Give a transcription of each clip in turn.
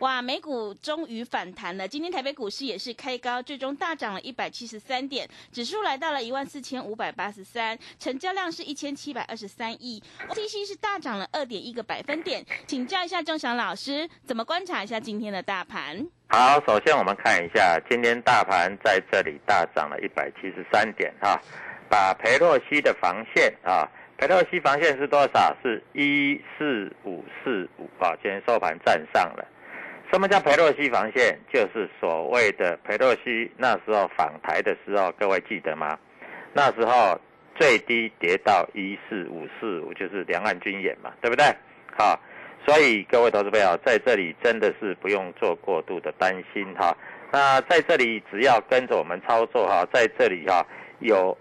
哇，美股终于反弹了。今天台北股市也是开高，最终大涨了一百七十三点，指数来到了一万四千五百八十三，成交量是一千七百二十三亿，OTC 是大涨了二点一个百分点。请教一下钟祥老师，怎么观察一下今天的大盘？好，首先我们看一下，今天大盘在这里大涨了一百七十三点哈，把裴洛西的防线啊，裴洛西防线是多少？是一四五四五啊，今天收盘站上了。什么叫裴洛西防线？就是所谓的裴洛西那时候访台的时候，各位记得吗？那时候最低跌到一四五四五，就是两岸军演嘛，对不对？好，所以各位投资朋友在这里真的是不用做过度的担心哈。那在这里只要跟着我们操作哈，在这里哈有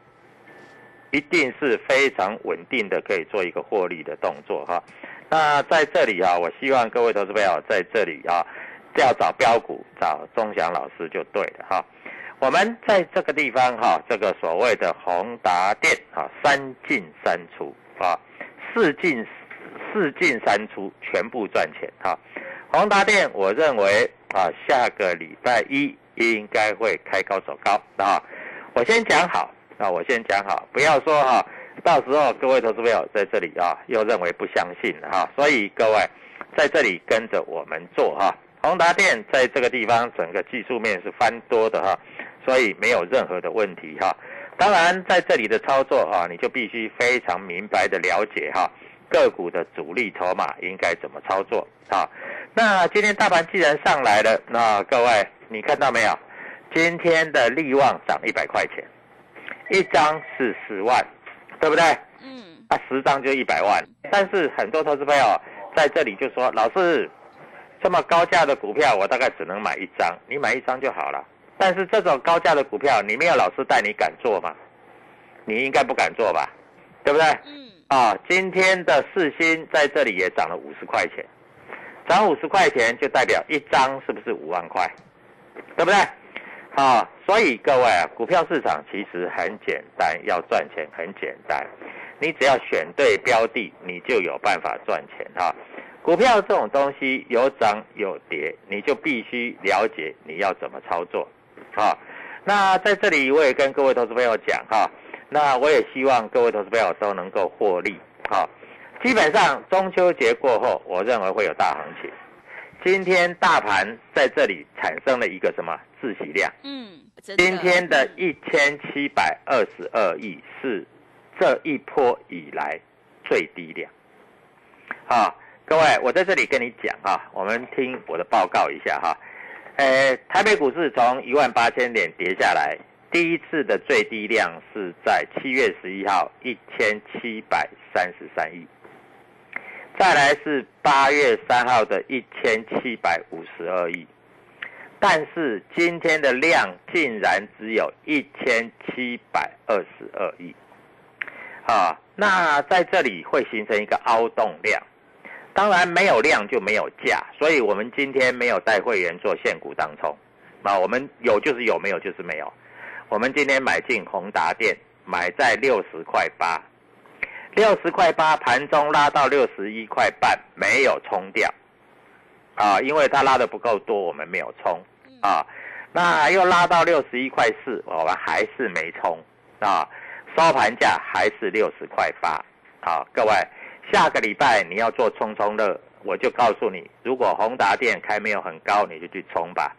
一定是非常稳定的，可以做一个获利的动作哈。那在这里啊，我希望各位投资朋友在这里啊，要找标股，找钟祥老师就对了哈。我们在这个地方哈，这个所谓的宏达电啊，三进三出啊，四进四进三出，全部赚钱哈。宏达电，我认为啊，下个礼拜一应该会开高走高啊。我先讲好啊，我先讲好，不要说哈。到时候各位投资朋友在这里啊，又认为不相信了哈，所以各位在这里跟着我们做哈。宏达电在这个地方整个技术面是翻多的哈，所以没有任何的问题哈。当然在这里的操作哈，你就必须非常明白的了解哈个股的主力筹码应该怎么操作啊。那今天大盘既然上来了，那各位你看到没有？今天的利旺涨一百块钱，一张是十万。对不对？嗯，啊，十张就一百万。但是很多投资朋友在这里就说：“老师，这么高价的股票，我大概只能买一张，你买一张就好了。”但是这种高价的股票，你没有老师带你敢做吗？你应该不敢做吧？对不对？嗯。啊，今天的四星在这里也涨了五十块钱，涨五十块钱就代表一张是不是五万块？对不对？啊，所以各位啊，股票市场其实很简单，要赚钱很简单，你只要选对标的，你就有办法赚钱哈。股票这种东西有涨有跌，你就必须了解你要怎么操作，啊。那在这里我也跟各位投资朋友讲哈，那我也希望各位投资朋友都能够获利，哈。基本上中秋节过后，我认为会有大行情。今天大盘在这里产生了一个什么自息量？嗯，今天的一千七百二十二亿是这一波以来最低量。啊，各位，我在这里跟你讲啊，我们听我的报告一下哈。呃，台北股市从一万八千点跌下来，第一次的最低量是在七月十一号一千七百三十三亿，再来是八月三号的一千七百五十二亿，但是今天的量竟然只有一千七百二十二亿，啊，那在这里会形成一个凹洞量。当然没有量就没有价，所以我们今天没有带会员做限股当冲，啊，我们有就是有，没有就是没有。我们今天买进宏达电，买在六十块八，六十块八盘中拉到六十一块半，没有冲掉，啊，因为它拉的不够多，我们没有冲，啊，那又拉到六十一块四，我们还是没冲，啊，收盘价还是六十块八，啊，各位。下个礼拜你要做冲冲乐，我就告诉你，如果宏达店开没有很高，你就去冲吧，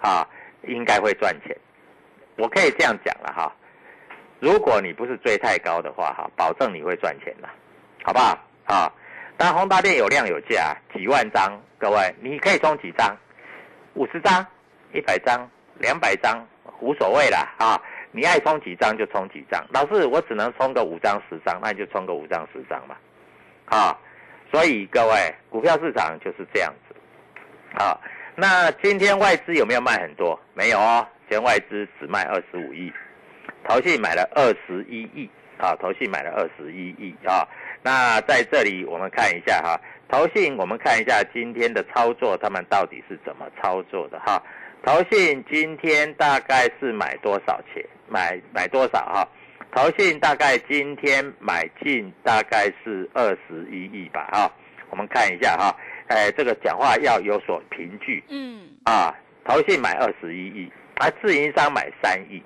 啊，应该会赚钱。我可以这样讲了哈，如果你不是追太高的话哈，保证你会赚钱的，好不好？啊，但宏达店有量有价，几万张，各位你可以冲几张？五十张、一百张、两百张，无所谓啦啊，你爱冲几张就冲几张。老师，我只能冲个五张十张，那你就冲个五张十张嘛。啊，所以各位，股票市场就是这样子。好，那今天外资有没有卖很多？没有哦，今天外资只卖二十五亿，投信买了二十一亿啊，投信买了二十一亿啊。那在这里我们看一下哈，投信我们看一下今天的操作，他们到底是怎么操作的哈？投信今天大概是买多少钱？买买多少哈？投信大概今天买进大概是二十一亿吧，哈，我们看一下哈，哎，这个讲话要有所凭据，嗯，啊，投信买二十一亿，啊，自营商买三亿，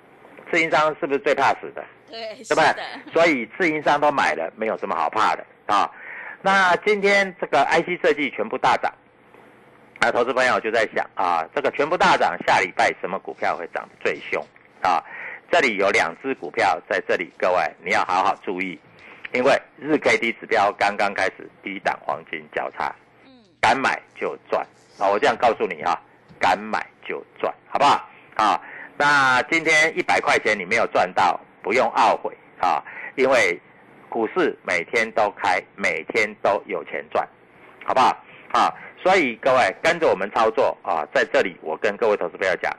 自营商是不是最怕死的？对，对吧？所以自营商都买了，没有什么好怕的啊。那今天这个 IC 设计全部大涨，啊，投资朋友就在想啊，这个全部大涨，下礼拜什么股票会涨最凶啊？这里有两只股票在这里，各位你要好好注意，因为日 K D 指标刚刚开始低档黄金交叉，嗯，敢买就赚啊！我这样告诉你啊，敢买就赚，好不好？啊，那今天一百块钱你没有赚到，不用懊悔啊，因为股市每天都开，每天都有钱赚，好不好？啊，所以各位跟着我们操作啊，在这里我跟各位投资朋友讲。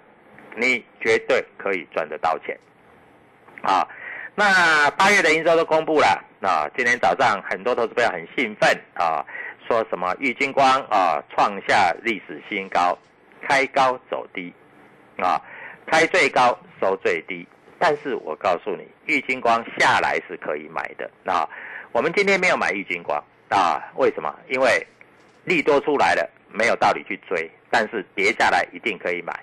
你绝对可以赚得到钱，啊，那八月的营收都公布了，啊，今天早上很多投资朋友很兴奋啊，说什么玉金光啊创下历史新高，开高走低，啊，开最高收最低，但是我告诉你，玉金光下来是可以买的，啊，我们今天没有买玉金光，啊，为什么？因为利多出来了，没有道理去追，但是跌下来一定可以买，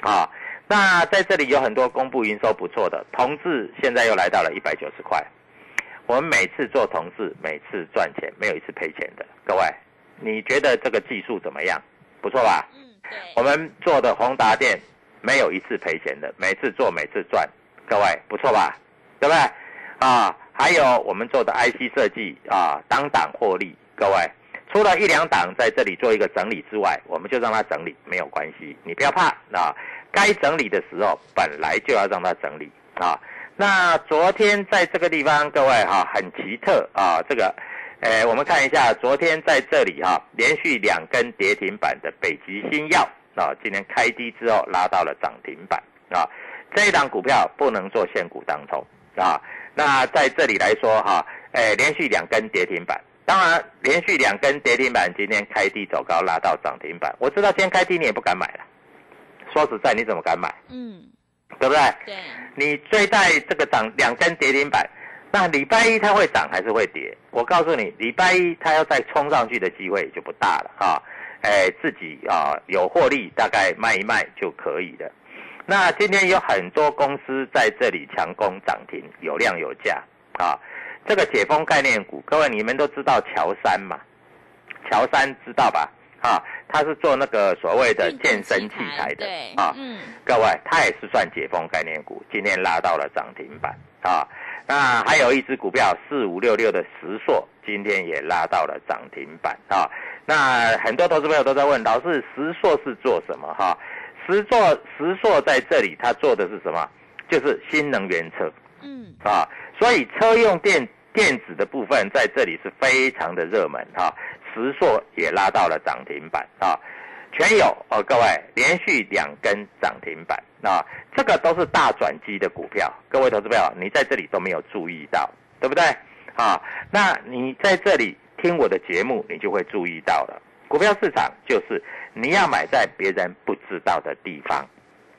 啊。那在这里有很多公布营收不错的同志，现在又来到了一百九十块。我们每次做同志，每次赚钱，没有一次赔钱的。各位，你觉得这个技术怎么样？不错吧？嗯，对。我们做的宏达电没有一次赔钱的，每次做每次赚。各位，不错吧？对不对？啊，还有我们做的 IC 设计啊，当档获利。各位，除了一两档在这里做一个整理之外，我们就让它整理，没有关系，你不要怕啊。该整理的时候，本来就要让它整理啊。那昨天在这个地方，各位哈，很奇特啊。这个，呃，我们看一下，昨天在这里哈，连续两根跌停板的北极星药啊，今天开低之后拉到了涨停板啊。这一档股票不能做现股当中啊。那在这里来说哈，哎，连续两根跌停板，当然连续两根跌停板，今天开低走高拉到涨停板。我知道今天开低你也不敢买了。说实在，你怎么敢买？嗯，对不对？对，你追在这个涨两根跌停板，那礼拜一它会涨还是会跌？我告诉你，礼拜一它要再冲上去的机会就不大了啊！哎，自己啊有获利，大概卖一卖就可以了。那今天有很多公司在这里强攻涨停，有量有价啊！这个解封概念股，各位你们都知道乔山嘛？乔山知道吧？啊，他是做那个所谓的健身器材的啊，各位，他也是算解封概念股，今天拉到了涨停板啊。那还有一只股票四五六六的石硕，今天也拉到了涨停板啊。那很多投资朋友都在问老师，石硕是做什么？哈，石硕石硕在这里，他做的是什么？就是新能源车嗯，啊，所以车用电电子的部分在这里是非常的热门哈。石硕也拉到了涨停板啊，全有哦，各位连续两根涨停板啊，这个都是大转机的股票，各位投资朋友，你在这里都没有注意到，对不对？啊，那你在这里听我的节目，你就会注意到了。股票市场就是你要买在别人不知道的地方，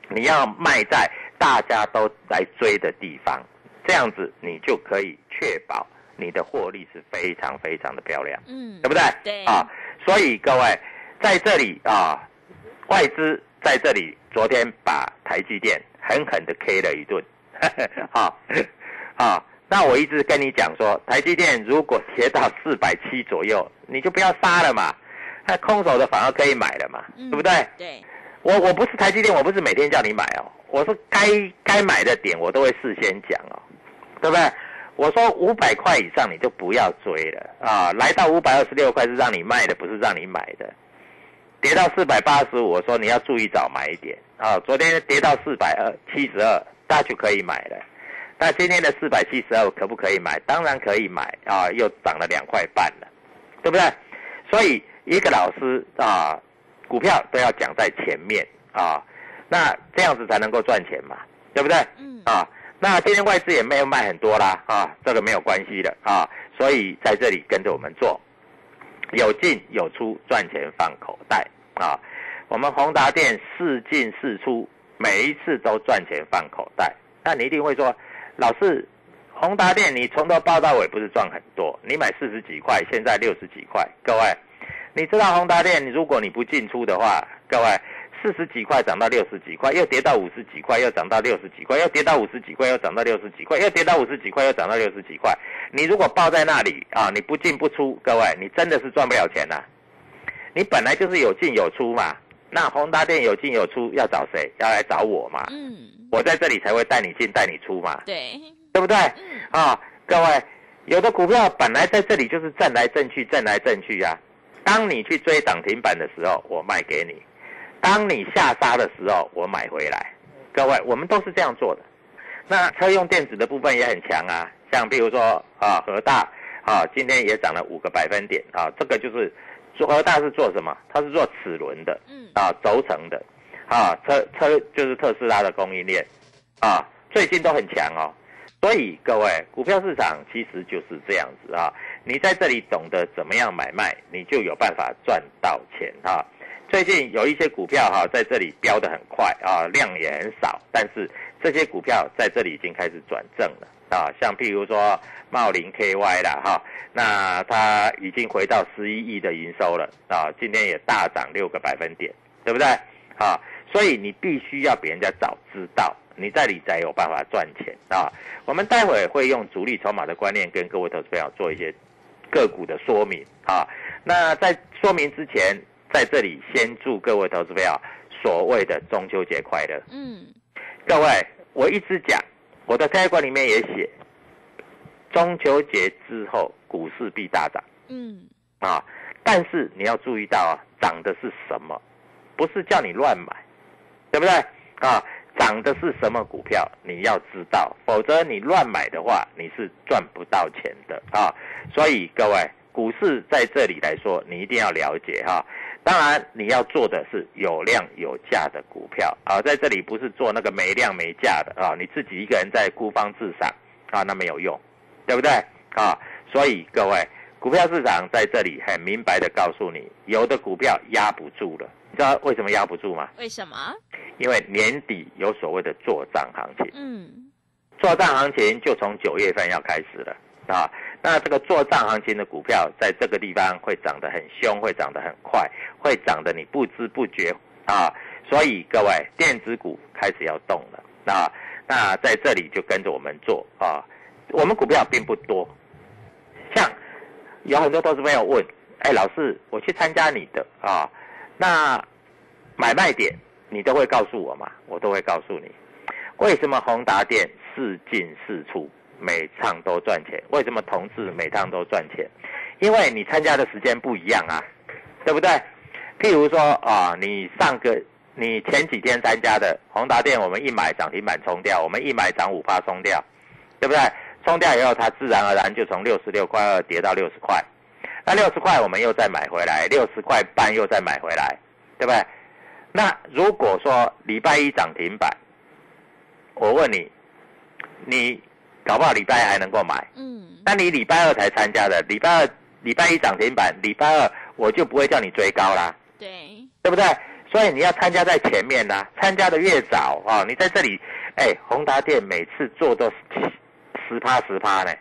你要卖在大家都来追的地方，这样子你就可以确保你的获利是非常非常的漂亮，嗯对不对？对啊，所以各位在这里啊，外资在这里昨天把台积电狠狠的 K 了一顿，啊啊，那我一直跟你讲说，台积电如果跌到四百七左右，你就不要杀了嘛，那空手的反而可以买了嘛，嗯对不对？对，我我不是台积电，我不是每天叫你买哦，我是该该买的点我都会事先讲哦，对不对？我说五百块以上你就不要追了啊，来到五百二十六块是让你卖的，不是让你买的。跌到四百八十五，我说你要注意早买一点啊。昨天跌到四百二七十二，大家就可以买了。那今天的四百七十二可不可以买？当然可以买啊，又涨了两块半了，对不对？所以一个老师啊，股票都要讲在前面啊，那这样子才能够赚钱嘛，对不对？嗯啊，那今天外资也没有卖很多啦啊，这个没有关系的啊，所以在这里跟着我们做，有进有出，赚钱放口袋啊。我们宏达店四进四出，每一次都赚钱放口袋。那你一定会说，老师，宏达电你从头报到尾不是赚很多？你买四十几块，现在六十几块，各位，你知道宏达电，如果你不进出的话，各位四十几块涨到六十几块，又跌到五十几块，又涨到六十几块，又跌到五十几块，又涨到六十几块，又跌到五十几块，又涨到六十几块。你如果抱在那里啊，你不进不出，各位，你真的是赚不了钱呐、你本来就是有进有出嘛，那宏达电有进有出，要找谁？要来找我嘛。嗯，我在这里才会带你进带你出嘛，对，对不对？嗯啊，各位，有的股票本来在这里就是震来震去，震来震去啊。当你去追涨停板的时候，我卖给你；当你下杀的时候，我买回来。各位，我们都是这样做的。那车用电子的部分也很强啊，像比如说啊，和大啊，今天也涨了五个百分点啊，这个就是做和大是做什么？它是做齿轮的，嗯啊，轴承的，啊，车车就是特斯拉的供应链，啊，最近都很强哦。所以各位，股票市场其实就是这样子啊，你在这里懂得怎么样买卖，你就有办法赚到钱啊。最近有一些股票哈、在这里飙得很快啊，量也很少，但是这些股票在这里已经开始转正了啊，像譬如说茂林 KY 啦哈、那它已经回到十一亿的营收了啊，今天也大涨六个百分点，对不对？啊，所以你必须要比人家早知道，你在理财有办法赚钱啊。我们待会会用主力筹码的观念跟各位投资朋友做一些个股的说明啊。那在说明之前，在这里先祝各位投资朋友所谓的中秋节快乐。嗯各位，我一直讲，我的开关里面也写，中秋节之后股市必大涨嗯啊。但是你要注意到啊，涨的是什么？不是叫你乱买，对不对啊？涨的是什么股票，你要知道，否则你乱买的话，你是赚不到钱的啊。所以各位，股市在这里来说，你一定要了解哈、当然，你要做的是有量有价的股票啊，在这里不是做那个没量没价的啊，你自己一个人在孤芳自赏啊，那没有用，对不对啊？所以各位，股票市场在这里很明白的告诉你，有的股票压不住了，你知道为什么压不住吗？为什么？因为年底有所谓的做账行情。嗯做账行情就从九月份要开始了啊。那这个做账行情的股票，在这个地方会涨得很凶，会涨得很快，会涨得你不知不觉啊。所以各位，电子股开始要动了啊。那在这里就跟着我们做啊。我们股票并不多，像有很多投资朋友问，哎，老师，我去参加你的啊，那买卖点你都会告诉我吗？我都会告诉你。为什么宏达电四进四出，每趟都赚钱？为什么同志每趟都赚钱？因为你参加的时间不一样啊，对不对？譬如说啊，你上个你前几天参加的宏达店，我们一买涨停板冲掉，我们一买涨五趴冲掉，对不对？冲掉以后，它自然而然就从六十六块二跌到六十块，那六十块我们又再买回来，六十块半又再买回来，对不对？那如果说礼拜一涨停板，我问你，你搞不好礼拜还能够买，嗯，那你礼拜二才参加的，礼拜二礼拜一涨停板，礼拜二我就不会叫你追高啦，对，对不对？所以你要参加在前面啦，参加的越早啊、哦，你在这里，哎，宏达店每次做都十趴十趴呢，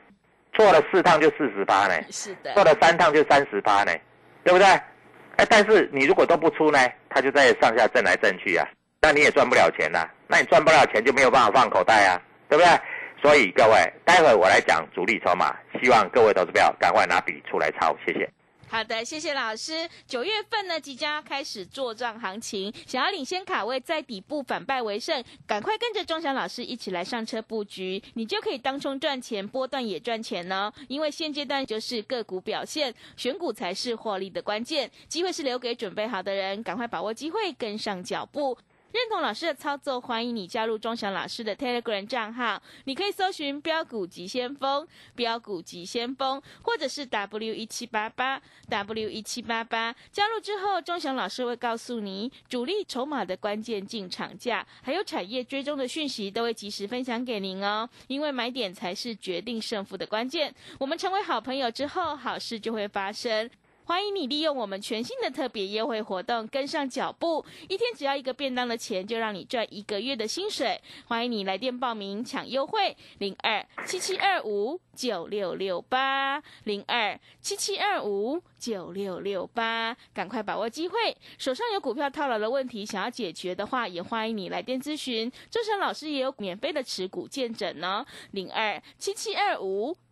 做了四趟就四十趴呢，是的，做了三趟就三十趴呢，对不对？哎，但是你如果都不出呢，它就在上下震来震去啊，那你也赚不了钱呐、那你赚不了钱就没有办法放口袋啊，对不对？所以各位，待会我来讲主力筹码，希望各位投资票赶快拿笔出来抄，谢谢。好的，谢谢老师。九月份呢，即将要开始做账行情，想要领先卡位，在底部反败为胜，赶快跟着钟祥老师一起来上车布局，你就可以当冲赚钱，波段也赚钱呢。因为现阶段就是个股表现，选股才是获利的关键，机会是留给准备好的人，赶快把握机会，跟上脚步。认同老师的操作，欢迎你加入钟祥老师的 Telegram 账号。你可以搜寻“标股急先锋”、“标股急先锋”，或者是 W 一七八八 W 一七八八。加入之后，钟祥老师会告诉你主力筹码的关键进场价，还有产业追踪的讯息，都会及时分享给您哦。因为买点才是决定胜负的关键。我们成为好朋友之后，好事就会发生。欢迎你利用我们全新的特别优惠活动跟上脚步，一天只要一个便当的钱，就让你赚一个月的薪水。欢迎你来电报名抢优惠，零二七七二五九六六八零二七七二五九六六八，赶快把握机会。手上有股票套牢的问题想要解决的话，也欢迎你来电咨询。周晨老师也有免费的持股见证呢，零二七七二五。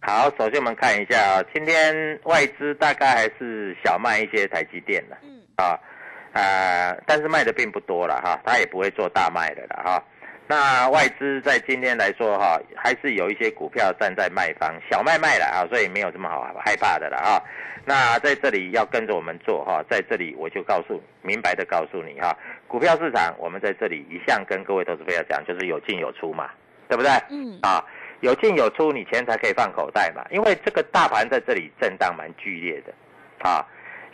好，首先我们看一下啊，今天外资大概还是小卖一些台积电的，嗯，啊，呃，但是卖的并不多了哈，它也不会做大卖的了哈。那外资在今天来说哈，还是有一些股票站在卖方，小卖卖了啊，所以没有这么好害怕的了啊。那在这里要跟着我们做哈，在这里我就告诉明白的告诉你哈，股票市场我们在这里一向跟各位投资朋友讲，就是有进有出嘛，对不对？嗯啊，有进有出，你钱才可以放口袋嘛。因为这个大盘在这里震荡蛮剧烈的，啊，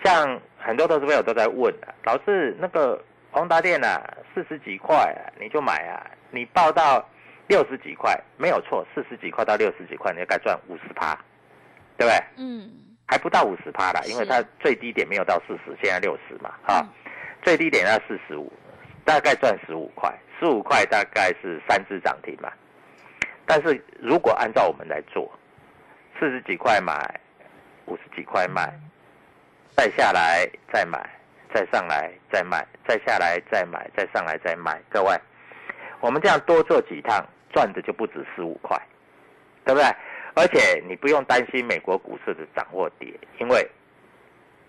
像很多投资朋友都在问啊，老是那个宏达电啊，四十几块、啊、你就买啊，你报到六十几块没有错，四十几块到六十几块，你该赚五十趴，对不对？嗯，还不到五十趴啦，因为它最低点没有到四十，现在六十嘛，啊，嗯最低点要四十五，大概赚十五块，十五块大概是三只涨停嘛。但是如果按照我们来做，四十几块买，五十几块卖，再下来再买，再上来再卖，再下来再买，再上来再卖，各位，我们这样多做几趟，赚的就不止十五块，对不对？而且你不用担心美国股市的涨或跌，因为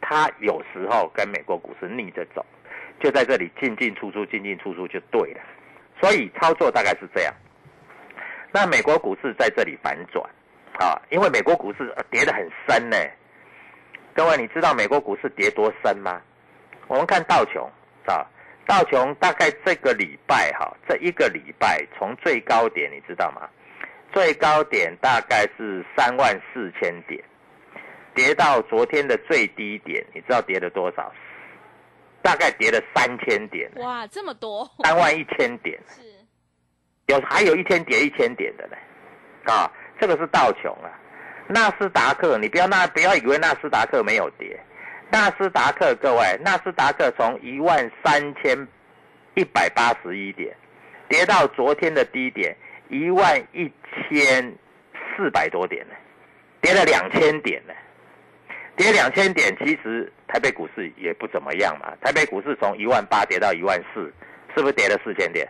它有时候跟美国股市逆着走，就在这里进进出出，进进出出就对了。所以操作大概是这样。那美国股市在这里反转啊，因为美国股市呃跌得很深呢。各位，你知道美国股市跌多深吗？我们看道琼啊，道琼大概这个礼拜哈，这一个礼拜从最高点你知道吗？最高点大概是三万四千点，跌到昨天的最低点，你知道跌了多少？大概跌了三千点，哇，这么多，三万一千点，是，有还有一天跌一千点的呢，啊，这个是道琼啊。纳斯达克，你不要那不要以为纳斯达克没有跌，纳斯达克各位，纳斯达克从一万三千一百八十一点跌到昨天的低点一万一千四百多点呢，跌了两千点呢，跌两千点，其实台北股市也不怎么样嘛，台北股市从一万八跌到一万四，是不是跌了四千点？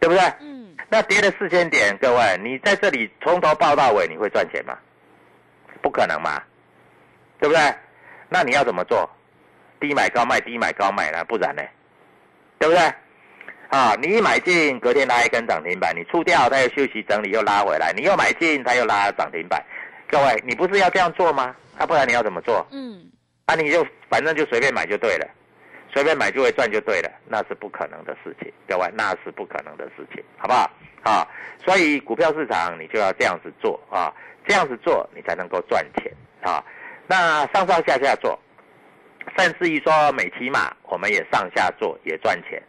对不对？嗯，那跌了四千点，各位，你在这里从头报到尾，你会赚钱吗？不可能嘛，对不对？那你要怎么做？低买高卖，低买高卖呢？不然呢？对不对？啊，你一买进，隔天拉一根涨停板，你出掉，它又休息整理，又拉回来，你又买进，它又拉涨停板。各位，你不是要这样做吗？啊，不然你要怎么做？嗯，啊，你就反正就随便买就对了，随便买就会赚就对了，那是不可能的事情，各位，那是不可能的事情，好不好？啊，所以股票市场你就要这样子做啊，这样子做你才能够赚钱啊。那上上下下做，甚至于说美骑马，我们也上下做也赚钱。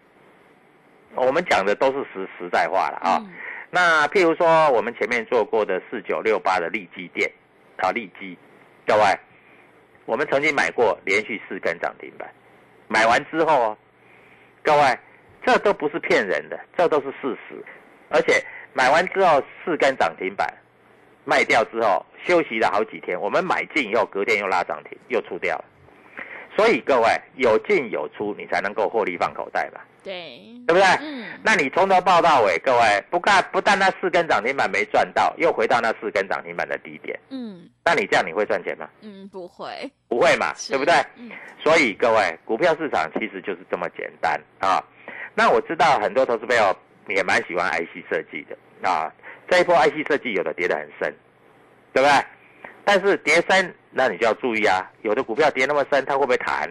我们讲的都是实实在话了啊。嗯那譬如说我们前面做过的四九六八的利基店啊，利基，各位，我们曾经买过连续四根涨停板，买完之后，各位，这都不是骗人的，这都是事实。而且买完之后四根涨停板，卖掉之后休息了好几天，我们买进以后隔天又拉涨停，又出掉了。所以各位有进有出，你才能够获利放口袋吧，对，对不对？嗯，那你从头报到尾，各位不干不但那四根涨停板没赚到，又回到那四根涨停板的低点，嗯那你这样你会赚钱吗？嗯，不会，不会嘛，是对不对？嗯所以各位，股票市场其实就是这么简单啊。那我知道很多投资朋友也蛮喜欢 IC 设计的啊，这一波 IC 设计有的跌得很深，对不对？但是跌深，那你就要注意啊，有的股票跌那么深，它会不会弹？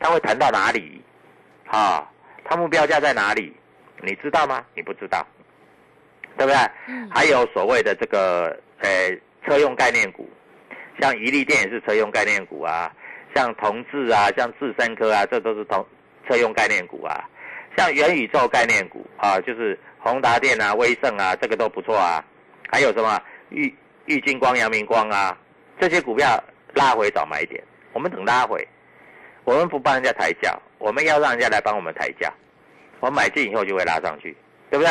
它会弹到哪里？啊，它目标价在哪里？你知道吗？你不知道，对不对？嗯还有所谓的这个呃车用概念股，像宜利电也是车用概念股啊，像同志啊，像智深科啊，这都是同车用概念股啊。像元宇宙概念股啊，就是宏达电啊、威盛啊，这个都不错啊。还有什么玉玉金光、阳明光啊，这些股票拉回找买点，我们等拉回，我们不帮人家抬轿，我们要让人家来帮我们抬价。我们买进以后就会拉上去，对不对？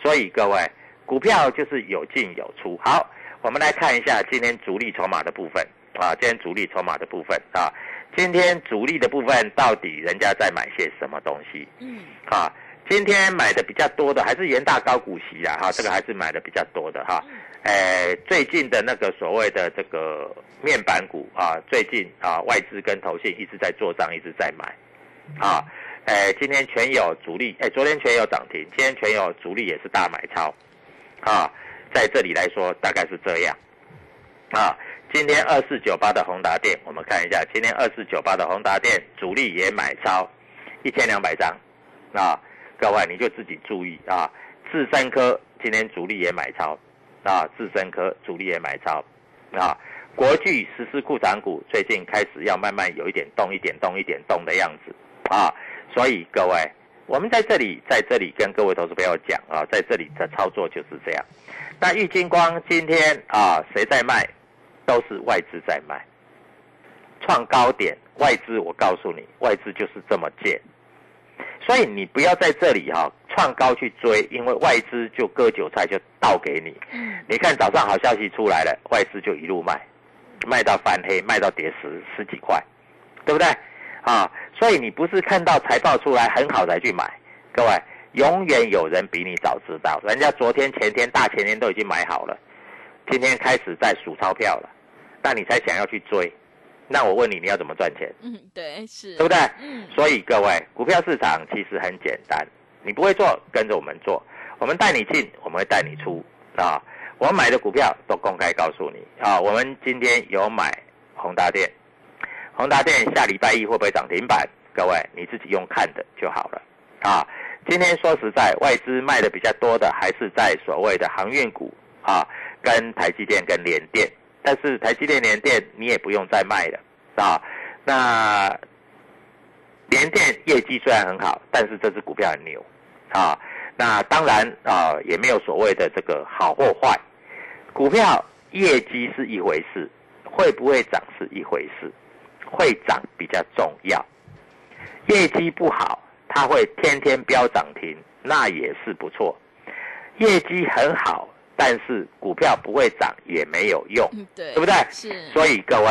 所以各位，股票就是有进有出。好，我们来看一下今天主力筹码的部分啊，今天主力筹码的部分啊，今天主力的部分到底人家在买些什么东西嗯啊？今天买的比较多的还是元大高股息啦，哈、这个还是买的比较多的哈。呃，最近的那个所谓的这个面板股啊，最近啊外资跟投信一直在做账，一直在买啊。呃，今天全有主力，哎，昨天全有涨停，今天全有主力也是大买超，啊，在这里来说大概是这样，啊，今天二四九八的宏达电，我们看一下，今天二四九八的宏达电主力也买超一千两百张，啊，各位你就自己注意啊，智深科今天主力也买超，啊，智深科主力也买超，啊，国巨实施库藏股最近开始要慢慢有一点动，一点动，一点动的样子，啊。所以各位，我们在这里在这里跟各位投资朋友讲啊，在这里的操作就是这样。那玉金光今天啊，谁在卖？都是外资在卖，创高点，外资我告诉你，外资就是这么贱。所以你不要在这里哈、创高去追，因为外资就割韭菜就倒给你。嗯你看早上好消息出来了，外资就一路卖，卖到翻黑，卖到跌十十几块，对不对？啊，所以你不是看到财报出来很好才去买，各位，永远有人比你早知道，人家昨天、前天、大前天都已经买好了，今天开始在数钞票了，那你才想要去追，那我问你，你要怎么赚钱？嗯，对，是，对不对？嗯所以各位，股票市场其实很简单，你不会做，跟着我们做，我们带你进，我们会带你出啊。我们买的股票都公开告诉你啊。我们今天有买宏达电，宏达电下礼拜一会不会涨停板？各位你自己用看的就好了啊。今天说实在，外资卖的比较多的还是在所谓的航运股啊，跟台积电跟联电，但是台积电、联电你也不用再卖了啊。那联电业绩虽然很好，但是这只股票很牛啊。那当然啊，也没有所谓的这个好或坏。股票业绩是一回事，会不会涨是一回事，会涨比较重要。业绩不好，它会天天飙涨停，那也是不错。业绩很好，但是股票不会涨也没有用，对，对不对？是，所以各位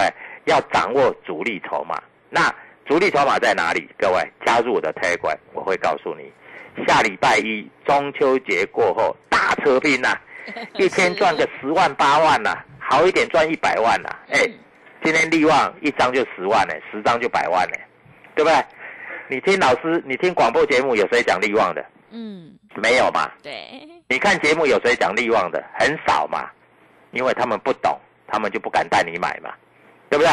要掌握主力筹码。那主力筹码在哪里？各位加入我的 Telegram，我会告诉你。下礼拜一中秋节过后大车兵呐，一天赚个十万八万呐，好一点赚一百万呐。哎，今天利旺一张就十万呢，十张就百万呢，对不对？你听老师，你听广播节目有谁讲利旺的？嗯，没有嘛？对，你看节目有谁讲利旺的？很少嘛，因为他们不懂，他们就不敢带你买嘛，对不对？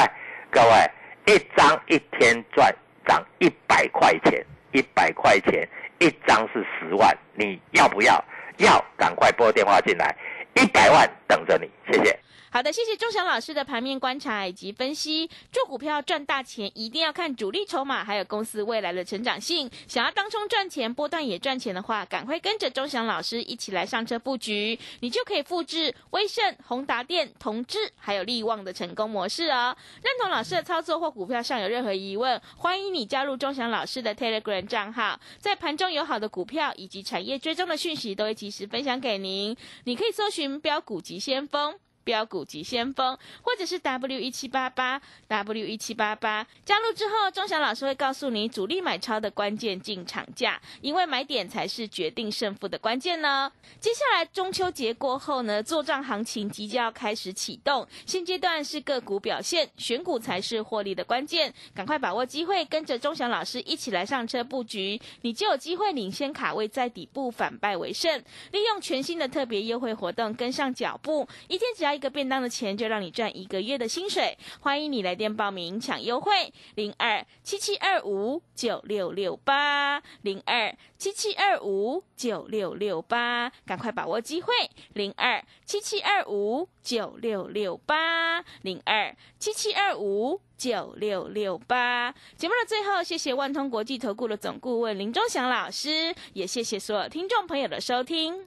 各位，一张一天赚涨一百块钱，一百块钱一张是十万，你要不要？要，赶快拨电话进来，一百万等着你，谢谢。好的，谢谢钟祥老师的盘面观察以及分析。做股票赚大钱，一定要看主力筹码，还有公司未来的成长性。想要当中赚钱，波段也赚钱的话，赶快跟着钟祥老师一起来上车布局，你就可以复制威盛、宏达电、同志还有利旺的成功模式哦。认同老师的操作或股票上有任何疑问，欢迎你加入钟祥老师的 Telegram 账号，在盘中有好的股票以及产业追踪的讯息，都会及时分享给您。你可以搜寻标股及先锋。标股及先锋，或者是 W 一七八八 W 一七八八，加入之后，钟祥老师会告诉你主力买超的关键进场价，因为买点才是决定胜负的关键呢。接下来中秋节过后呢，做账行情即将要开始启动，现阶段是个股表现，选股才是获利的关键，赶快把握机会，跟着钟祥老师一起来上车布局，你就有机会领先卡位在底部，反败为胜。利用全新的特别优惠活动，跟上脚步，一天只要。一个便当的钱就让你赚一个月的薪水，欢迎你来电报名抢优惠，零二七七二五九六六八，零二七七二五九六六八，赶快把握机会，零二七七二五九六六八，零二七七二五九六六八。节目的最后，谢谢万通国际投顾的总顾问林忠祥老师，也谢谢所有听众朋友的收听。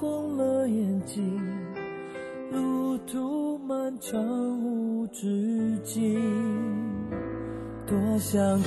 红了眼睛。路途漫长无止境，多想。